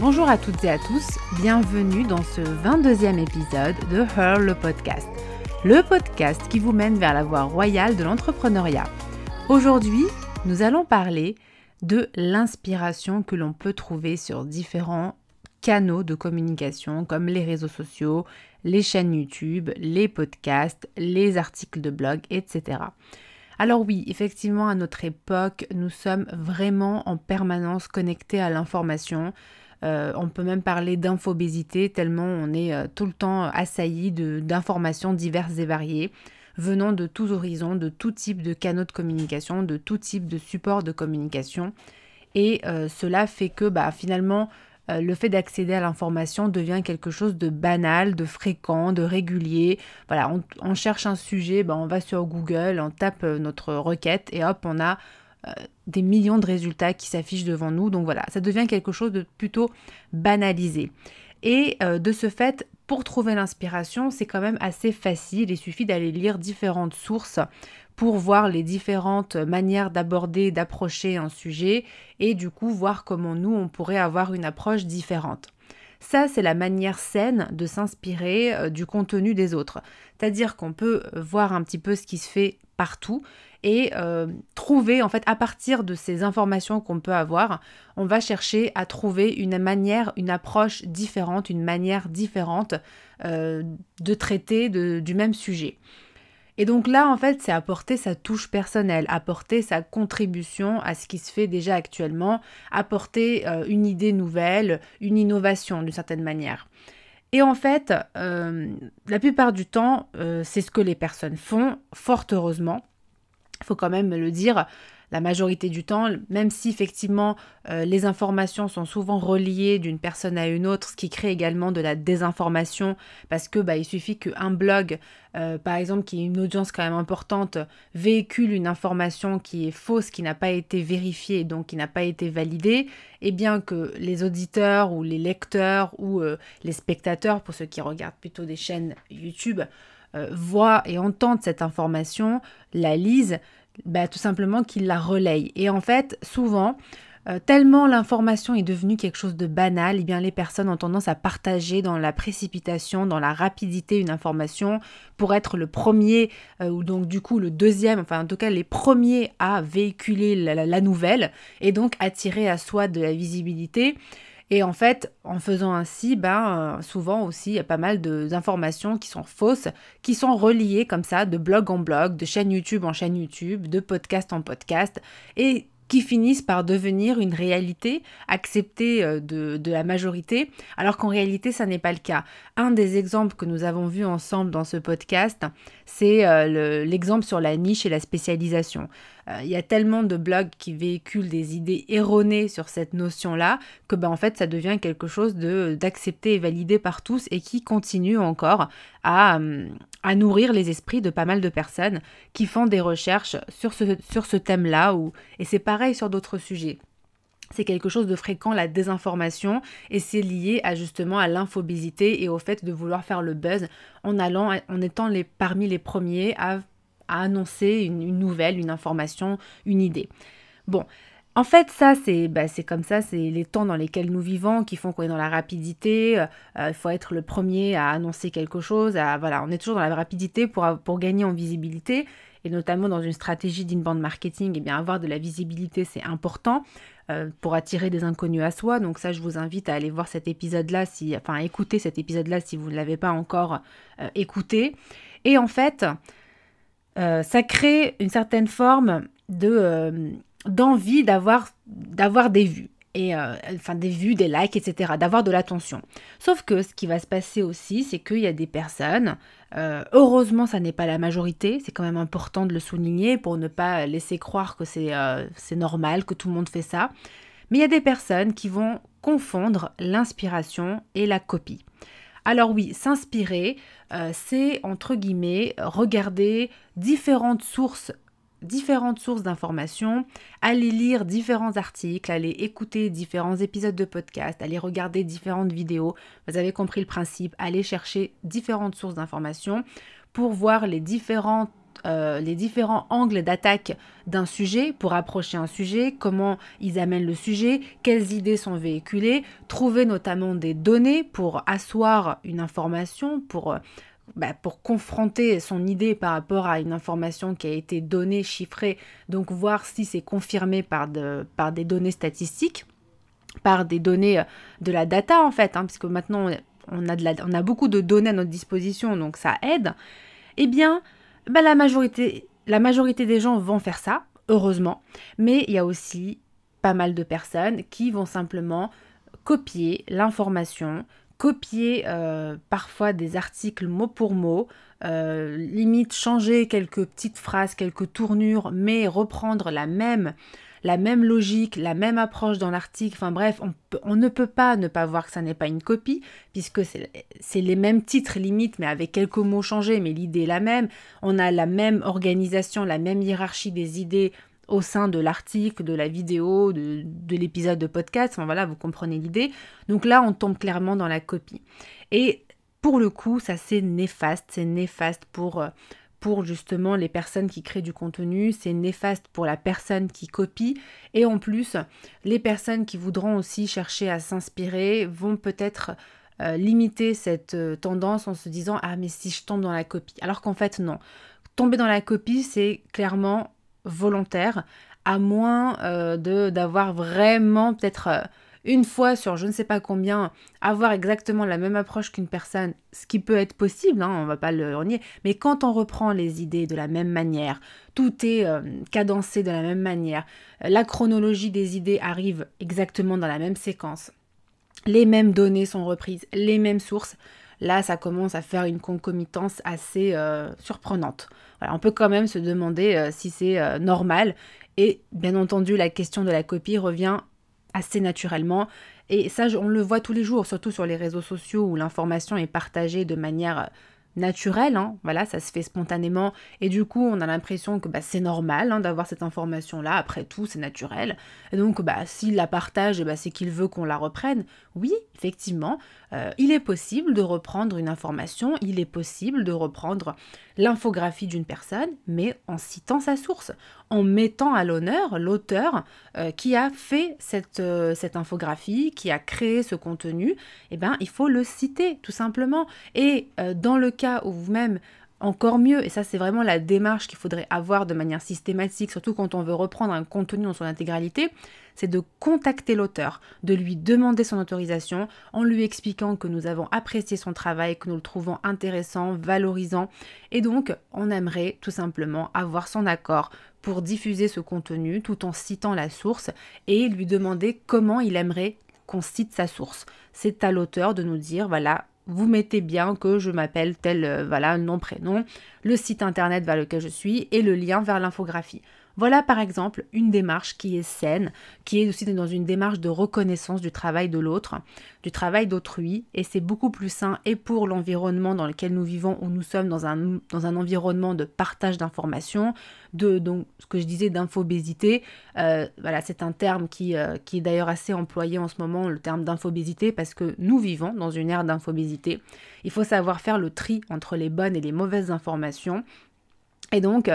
Bonjour à toutes et à tous, bienvenue dans ce 22e épisode de Her le podcast, le podcast qui vous mène vers la voie royale de l'entrepreneuriat. Aujourd'hui, nous allons parler de l'inspiration que l'on peut trouver sur différents canaux de communication comme les réseaux sociaux, les chaînes YouTube, les podcasts, les articles de blog, etc. Alors oui, effectivement, à notre époque, nous sommes vraiment en permanence connectés à l'information. Euh, on peut même parler d'infobésité tellement on est euh, tout le temps assailli d'informations diverses et variées venant de tous horizons, de tout type de canaux de communication, de tout type de support de communication. Et euh, cela fait que bah, finalement, le fait d'accéder à l'information devient quelque chose de banal, de fréquent, de régulier. On, cherche un sujet, bah, on va sur Google, on tape notre requête et hop, on a euh, des millions de résultats qui s'affichent devant nous. Donc voilà, ça devient quelque chose de plutôt banalisé. Et euh, de ce fait, pour trouver l'inspiration, c'est quand même assez facile. Il suffit d'aller lire différentes sources pour voir les différentes manières d'aborder, d'approcher un sujet et du coup voir comment nous, on pourrait avoir une approche différente. Ça, c'est la manière saine de s'inspirer euh, du contenu des autres. C'est-à-dire qu'on peut voir un petit peu ce qui se fait partout et euh, trouver, en fait, à partir de ces informations qu'on peut avoir, on va chercher à trouver une manière, une approche différente, une manière différente euh, de traiter du même sujet. Et donc là, en fait, c'est apporter sa touche personnelle, apporter sa contribution à ce qui se fait déjà actuellement, apporter euh, une idée nouvelle, une innovation d'une certaine manière. Et en fait, la plupart du temps, c'est ce que les personnes font, fort heureusement. Faut quand même le dire, la majorité du temps, même si effectivement euh, les informations sont souvent reliées d'une personne à une autre, ce qui crée également de la désinformation, parce que bah, il suffit qu'un blog, euh, par exemple, qui a une audience quand même importante, véhicule une information qui est fausse, qui n'a pas été vérifiée, donc qui n'a pas été validée, et bien que les auditeurs ou les lecteurs ou euh, les spectateurs, pour ceux qui regardent plutôt des chaînes YouTube, voient et entendent cette information, la lisent, bah, tout simplement qu'il la relaye. Et en fait, souvent, euh, tellement l'information est devenue quelque chose de banal, et eh bien les personnes ont tendance à partager dans la précipitation, dans la rapidité une information pour être le premier, euh, ou donc du coup le deuxième, enfin en tout cas les premiers à véhiculer la nouvelle, et donc attirer à soi de la visibilité. Et en fait, en faisant ainsi, ben, euh, souvent aussi, il y a pas mal d'informations qui sont fausses, qui sont reliées comme ça, de blog en blog, de chaîne YouTube en chaîne YouTube, de podcast en podcast. Et qui finissent par devenir une réalité acceptée euh, de, la majorité, alors qu'en réalité, ça n'est pas le cas. Un des exemples que nous avons vus ensemble dans ce podcast, c'est euh, l'exemple sur la niche et la spécialisation. Euh, il y a tellement de blogs qui véhiculent des idées erronées sur cette notion-là que ben, en fait, ça devient quelque chose d'accepté et validé par tous et qui continue encore à, hum, à nourrir les esprits de pas mal de personnes qui font des recherches sur ce, sur ce thème-là, et c'est pareil sur d'autres sujets. C'est quelque chose de fréquent, la désinformation, et c'est lié à justement à l'infobésité et au fait de vouloir faire le buzz en allant, en étant les, parmi les premiers à, annoncer une, nouvelle, une information, une idée. Bon, en fait, ça, bah, c'est comme ça, c'est les temps dans lesquels nous vivons qui font qu'on est dans la rapidité. Euh, il faut être le premier à annoncer quelque chose. voilà, on est toujours dans la rapidité pour, pour gagner en visibilité. Et notamment dans une stratégie d'inbound marketing, et eh bien, avoir de la visibilité, c'est important euh, pour attirer des inconnus à soi. Donc ça, je vous invite à aller voir cet épisode-là, si, enfin, écouter cet épisode-là si vous ne l'avez pas encore euh, écouté. Et en fait, ça crée une certaine forme de d'envie d'avoir d'avoir des vues et euh, enfin des vues, des likes, etc., d'avoir de l'attention. Sauf que ce qui va se passer aussi, c'est qu'il y a des personnes, euh, heureusement ça n'est pas la majorité, c'est quand même important de le souligner pour ne pas laisser croire que c'est euh, normal, que tout le monde fait ça, mais il y a des personnes qui vont confondre l'inspiration et la copie. Alors oui, s'inspirer, c'est entre guillemets regarder différentes sources différentes sources d'informations, aller lire différents articles, aller écouter différents épisodes de podcast, aller regarder différentes vidéos. Vous avez compris le principe, aller chercher différentes sources d'informations pour voir les différentes euh, les différents angles d'attaque d'un sujet pour approcher un sujet, comment ils amènent le sujet, quelles idées sont véhiculées, trouver notamment des données pour asseoir une information, pour, euh, bah, pour confronter son idée par rapport à une information qui a été donnée, chiffrée, donc voir si c'est confirmé par, par des données statistiques par des données euh, de la data en fait, hein, puisque maintenant on a, de la, on a beaucoup de données à notre disposition, donc ça aide, eh bien, bah, la, majorité, la majorité des gens vont faire ça, heureusement, mais il y a aussi pas mal de personnes qui vont simplement copier l'information, copier euh, parfois des articles mot pour mot, euh, limite changer quelques petites phrases, quelques tournures, mais reprendre la même la même logique, la même approche dans l'article. Enfin bref, on, ne peut pas ne pas voir que ça n'est pas une copie, puisque c'est les mêmes titres limite, mais avec quelques mots changés, mais l'idée est la même. On a la même organisation, la même hiérarchie des idées au sein de l'article, de la vidéo, de, l'épisode de podcast. Enfin voilà, vous comprenez l'idée. Donc là, on tombe clairement dans la copie. Et pour le coup, ça c'est néfaste. C'est néfaste pour, euh, pour justement les personnes qui créent du contenu, c'est néfaste pour la personne qui copie. Et en plus les personnes qui voudront aussi chercher à s'inspirer vont peut-être euh, limiter cette euh, tendance en se disant ah mais si je tombe dans la copie. Alors qu'en fait non. Tomber dans la copie c'est clairement volontaire à moins euh, d'avoir vraiment peut-être une fois sur je ne sais pas combien, avoir exactement la même approche qu'une personne, ce qui peut être possible, hein, on va pas le nier, mais quand on reprend les idées de la même manière, tout est euh, cadencé de la même manière, la chronologie des idées arrive exactement dans la même séquence, les mêmes données sont reprises, les mêmes sources, là ça commence à faire une concomitance assez euh, surprenante. on peut quand même se demander euh, si c'est normal. Et bien entendu, la question de la copie revient assez naturellement. Et ça, on le voit tous les jours, surtout sur les réseaux sociaux où l'information est partagée de manière naturel, hein. voilà, ça se fait spontanément, et du coup on a l'impression que bah, c'est normal hein, d'avoir cette information-là, après tout c'est naturel, et donc bah, s'il la partage, bah, c'est qu'il veut qu'on la reprenne. Oui, effectivement, euh, il est possible de reprendre une information, il est possible de reprendre l'infographie d'une personne, mais en citant sa source, en mettant à l'honneur l'auteur euh, qui a fait cette, euh, cette, infographie, qui a créé ce contenu, eh ben, il faut le citer tout simplement. Et dans le cas où vous-même encore mieux, et ça c'est vraiment la démarche qu'il faudrait avoir de manière systématique, surtout quand on veut reprendre un contenu en son intégralité, c'est de contacter l'auteur, de lui demander son autorisation en lui expliquant que nous avons apprécié son travail, que nous le trouvons intéressant, valorisant, et donc on aimerait tout simplement avoir son accord pour diffuser ce contenu tout en citant la source et lui demander comment il aimerait qu'on cite sa source. C'est à l'auteur de nous dire, voilà, vous mettez bien que je m'appelle tel, euh, voilà, nom, prénom, le site internet vers lequel je suis et le lien vers l'infographie. Voilà par exemple une démarche qui est saine, qui est aussi dans une démarche de reconnaissance du travail de l'autre, du travail d'autrui, et c'est beaucoup plus sain et pour l'environnement dans lequel nous vivons, où nous sommes dans un, dans un environnement de partage d'informations, de donc ce que je disais d'infobésité. Euh, voilà, c'est un terme qui, euh, qui est d'ailleurs assez employé en ce moment, le terme d'infobésité, parce que nous vivons dans une ère d'infobésité. Il faut savoir faire le tri entre les bonnes et les mauvaises informations. Et donc,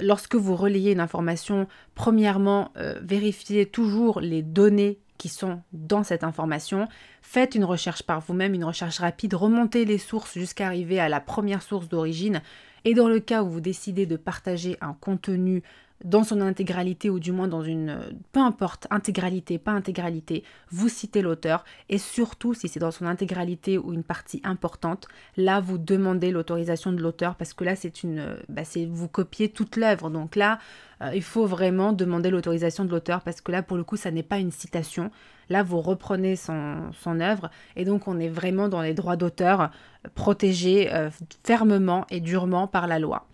lorsque vous relayez une information, premièrement, euh, vérifiez toujours les données qui sont dans cette information. Faites une recherche par vous-même, une recherche rapide, remontez les sources jusqu'à arriver à la première source d'origine. Et dans le cas où vous décidez de partager un contenu dans son intégralité ou du moins dans une, peu importe, intégralité, pas intégralité, vous citez l'auteur et surtout si c'est dans son intégralité ou une partie importante, là vous demandez l'autorisation de l'auteur parce que là c'est une, bah, c'est vous copiez toute l'œuvre donc là euh, il faut vraiment demander l'autorisation de l'auteur parce que là pour le coup ça n'est pas une citation, là vous reprenez son, son œuvre et donc on est vraiment dans les droits d'auteur protégés euh, fermement et durement par la loi.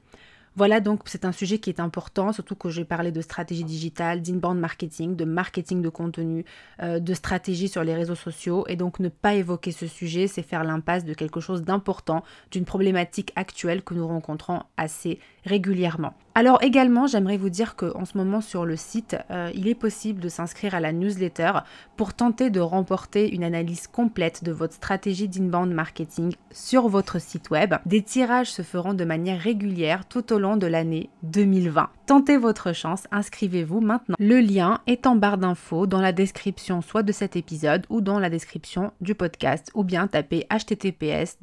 Voilà donc c'est un sujet qui est important, surtout que j'ai parlé de stratégie digitale, d'inbound marketing, de marketing de contenu, euh, de stratégie sur les réseaux sociaux. Et donc ne pas évoquer ce sujet, c'est faire l'impasse de quelque chose d'important, d'une problématique actuelle que nous rencontrons assez régulièrement. Alors également, j'aimerais vous dire qu'en ce moment sur le site, euh, il est possible de s'inscrire à la newsletter pour tenter de remporter une analyse complète de votre stratégie d'inbound marketing sur votre site web. Des tirages se feront de manière régulière tout au long de l'année 2020. Tentez votre chance, inscrivez-vous maintenant. Le lien est en barre d'infos dans la description soit de cet épisode ou dans la description du podcast ou bien tapez https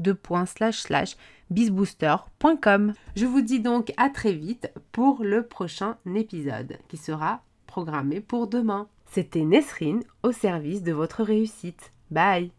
bizbooster.com. Je vous dis donc à très vite pour le prochain épisode qui sera programmé pour demain. C'était Nesrine au service de votre réussite. Bye